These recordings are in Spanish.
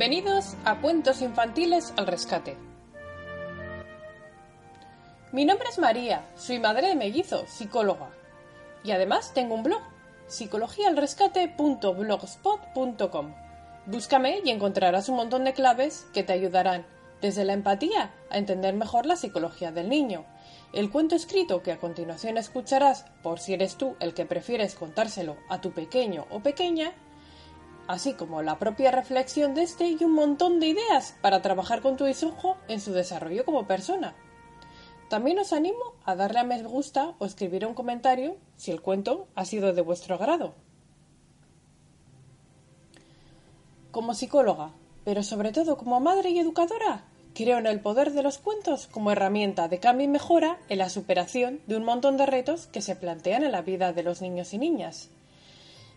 Bienvenidos a Cuentos Infantiles al Rescate. Mi nombre es María, soy madre de mellizo, psicóloga. Y además tengo un blog, psicologialrescate.blogspot.com. Búscame y encontrarás un montón de claves que te ayudarán, desde la empatía, a entender mejor la psicología del niño. El cuento escrito que a continuación escucharás, por si eres tú el que prefieres contárselo a tu pequeño o pequeña, así como la propia reflexión de este y un montón de ideas para trabajar con tu hijo en su desarrollo como persona. También os animo a darle a me gusta o escribir un comentario si el cuento ha sido de vuestro agrado. Como psicóloga, pero sobre todo como madre y educadora, creo en el poder de los cuentos como herramienta de cambio y mejora en la superación de un montón de retos que se plantean en la vida de los niños y niñas.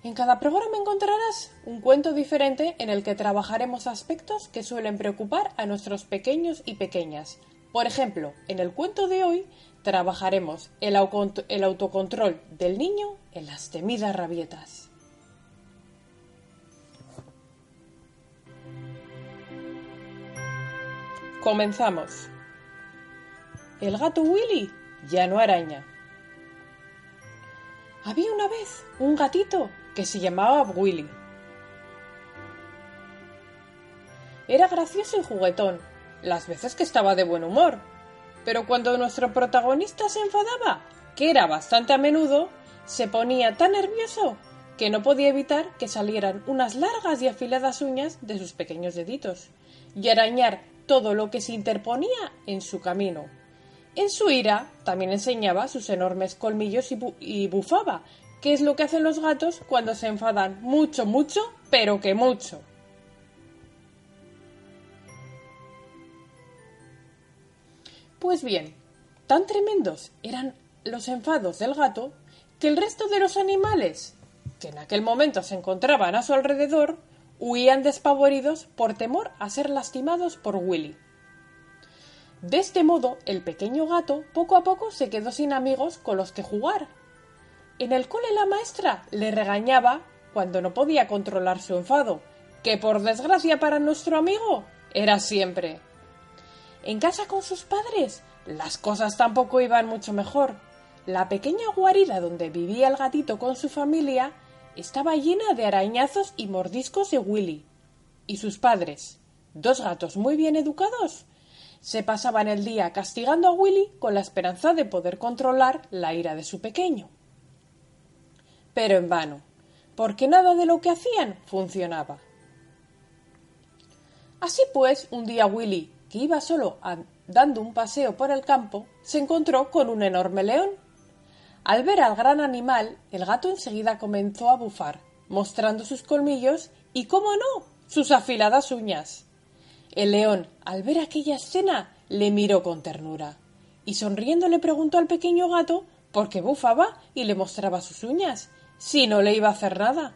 En cada programa encontrarás un cuento diferente en el que trabajaremos aspectos que suelen preocupar a nuestros pequeños y pequeñas. Por ejemplo, en el cuento de hoy trabajaremos el, autocontrol del niño en las temidas rabietas. Comenzamos. El gato Willy ya no araña. Había una vez un gatito que se llamaba Willy. Era gracioso y juguetón, las veces que estaba de buen humor, pero cuando nuestro protagonista se enfadaba, que era bastante a menudo, se ponía tan nervioso que no podía evitar que salieran unas largas y afiladas uñas de sus pequeños deditos y arañar todo lo que se interponía en su camino. En su ira también enseñaba sus enormes colmillos y, y bufaba, ¿Qué es lo que hacen los gatos cuando se enfadan mucho, mucho, pero que mucho. Pues bien, tan tremendos eran los enfados del gato que el resto de los animales, que en aquel momento se encontraban a su alrededor, huían despavoridos por temor a ser lastimados por Willy. De este modo, el pequeño gato poco a poco se quedó sin amigos con los que jugar en el cole la maestra le regañaba cuando no podía controlar su enfado, que por desgracia para nuestro amigo era siempre. En casa con sus padres las cosas tampoco iban mucho mejor. La pequeña guarida donde vivía el gatito con su familia estaba llena de arañazos y mordiscos de Willy. Y sus padres, dos gatos muy bien educados, se pasaban el día castigando a Willy con la esperanza de poder controlar la ira de su pequeño pero en vano, porque nada de lo que hacían funcionaba. Así pues, un día Willy, que iba solo dando un paseo por el campo, se encontró con un enorme león. Al ver al gran animal, el gato enseguida comenzó a bufar, mostrando sus colmillos y, cómo no, sus afiladas uñas. El león, al ver aquella escena, le miró con ternura y sonriendo le preguntó al pequeño gato por qué bufaba y le mostraba sus uñas, si no le iba a hacer nada.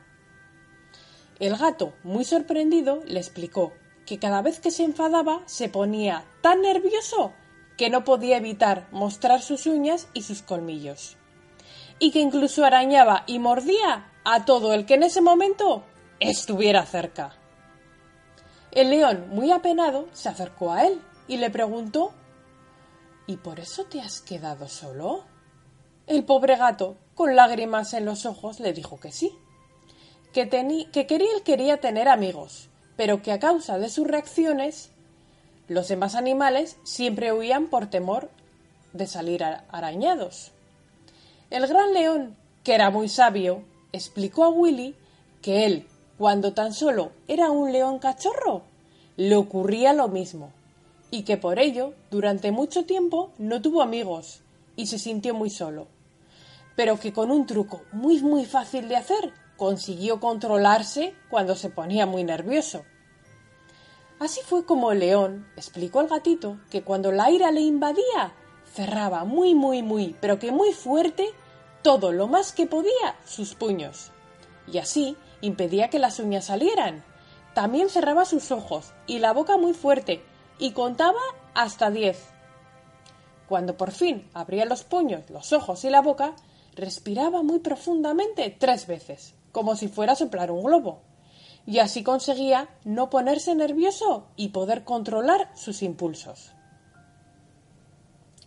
El gato, muy sorprendido, le explicó que cada vez que se enfadaba se ponía tan nervioso que no podía evitar mostrar sus uñas y sus colmillos, y que incluso arañaba y mordía a todo el que en ese momento estuviera cerca. El león, muy apenado, se acercó a él y le preguntó ¿Y por eso te has quedado solo? El pobre gato, con lágrimas en los ojos, le dijo que sí, que, que quería, tener amigos, pero que a causa de sus reacciones, los demás animales siempre huían por temor de salir arañados. El gran león, que era muy sabio, explicó a Willy que él, cuando tan solo era un león cachorro, le ocurría lo mismo, y que por ello, durante mucho tiempo, no tuvo amigos y se sintió muy solo pero que con un truco muy muy fácil de hacer consiguió controlarse cuando se ponía muy nervioso. Así fue como el león explicó al gatito que cuando la ira le invadía, cerraba muy muy muy, pero que muy fuerte, todo lo más que podía sus puños. Y así impedía que las uñas salieran. También cerraba sus ojos y la boca muy fuerte y contaba hasta diez. Cuando por fin abría los puños, los ojos y la boca, respiraba muy profundamente tres veces, como si fuera a soplar un globo. y así conseguía no ponerse nervioso y poder controlar sus impulsos.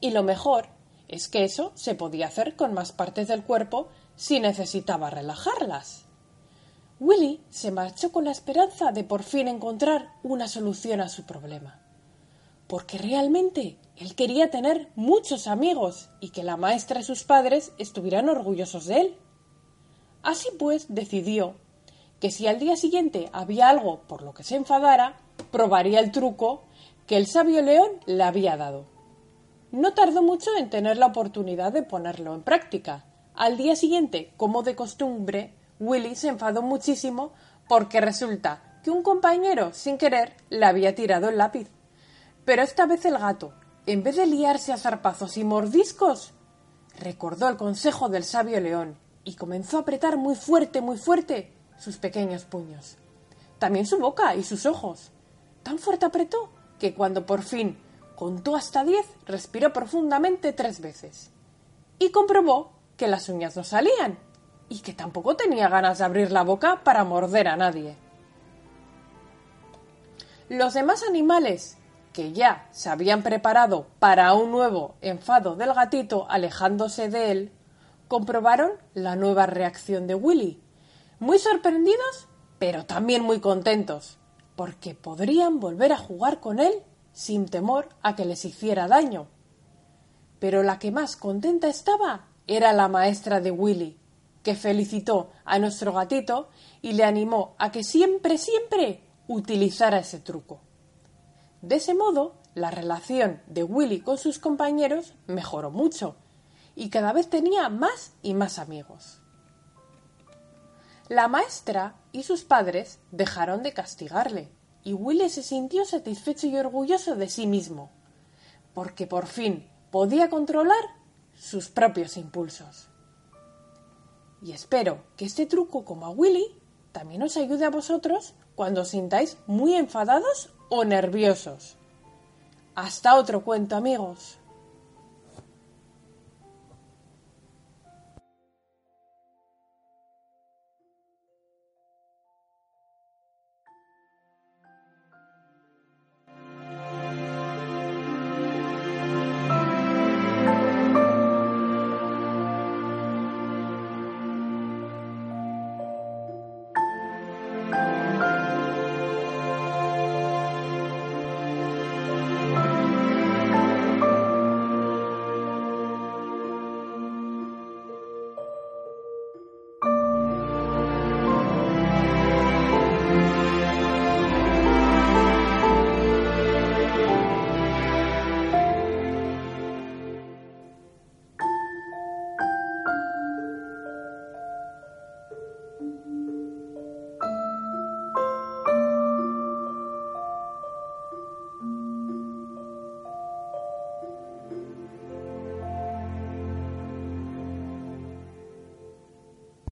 Y lo mejor es que eso se podía hacer con más partes del cuerpo si necesitaba relajarlas. Willy se marchó con la esperanza de por fin encontrar una solución a su problema. Porque realmente él quería tener muchos amigos y que la maestra y sus padres estuvieran orgullosos de él. Así pues, decidió que si al día siguiente había algo por lo que se enfadara, probaría el truco que el sabio león le había dado. No tardó mucho en tener la oportunidad de ponerlo en práctica. Al día siguiente, como de costumbre, Willy se enfadó muchísimo porque resulta que un compañero, sin querer, le había tirado el lápiz. Pero esta vez el gato, en vez de liarse a zarpazos y mordiscos, recordó el consejo del sabio león y comenzó a apretar muy fuerte, muy fuerte sus pequeños puños. También su boca y sus ojos. Tan fuerte apretó que cuando por fin contó hasta diez, respiró profundamente tres veces. Y comprobó que las uñas no salían y que tampoco tenía ganas de abrir la boca para morder a nadie. Los demás animales, que ya se habían preparado para un nuevo enfado del gatito alejándose de él, comprobaron la nueva reacción de Willy, muy sorprendidos, pero también muy contentos, porque podrían volver a jugar con él sin temor a que les hiciera daño. Pero la que más contenta estaba era la maestra de Willy, que felicitó a nuestro gatito y le animó a que siempre, siempre utilizara ese truco. De ese modo, la relación de Willy con sus compañeros mejoró mucho y cada vez tenía más y más amigos. La maestra y sus padres dejaron de castigarle y Willy se sintió satisfecho y orgulloso de sí mismo, porque por fin podía controlar sus propios impulsos. Y espero que este truco, como a Willy, también os ayude a vosotros cuando os sintáis muy enfadados o nerviosos. Hasta otro cuento, amigos.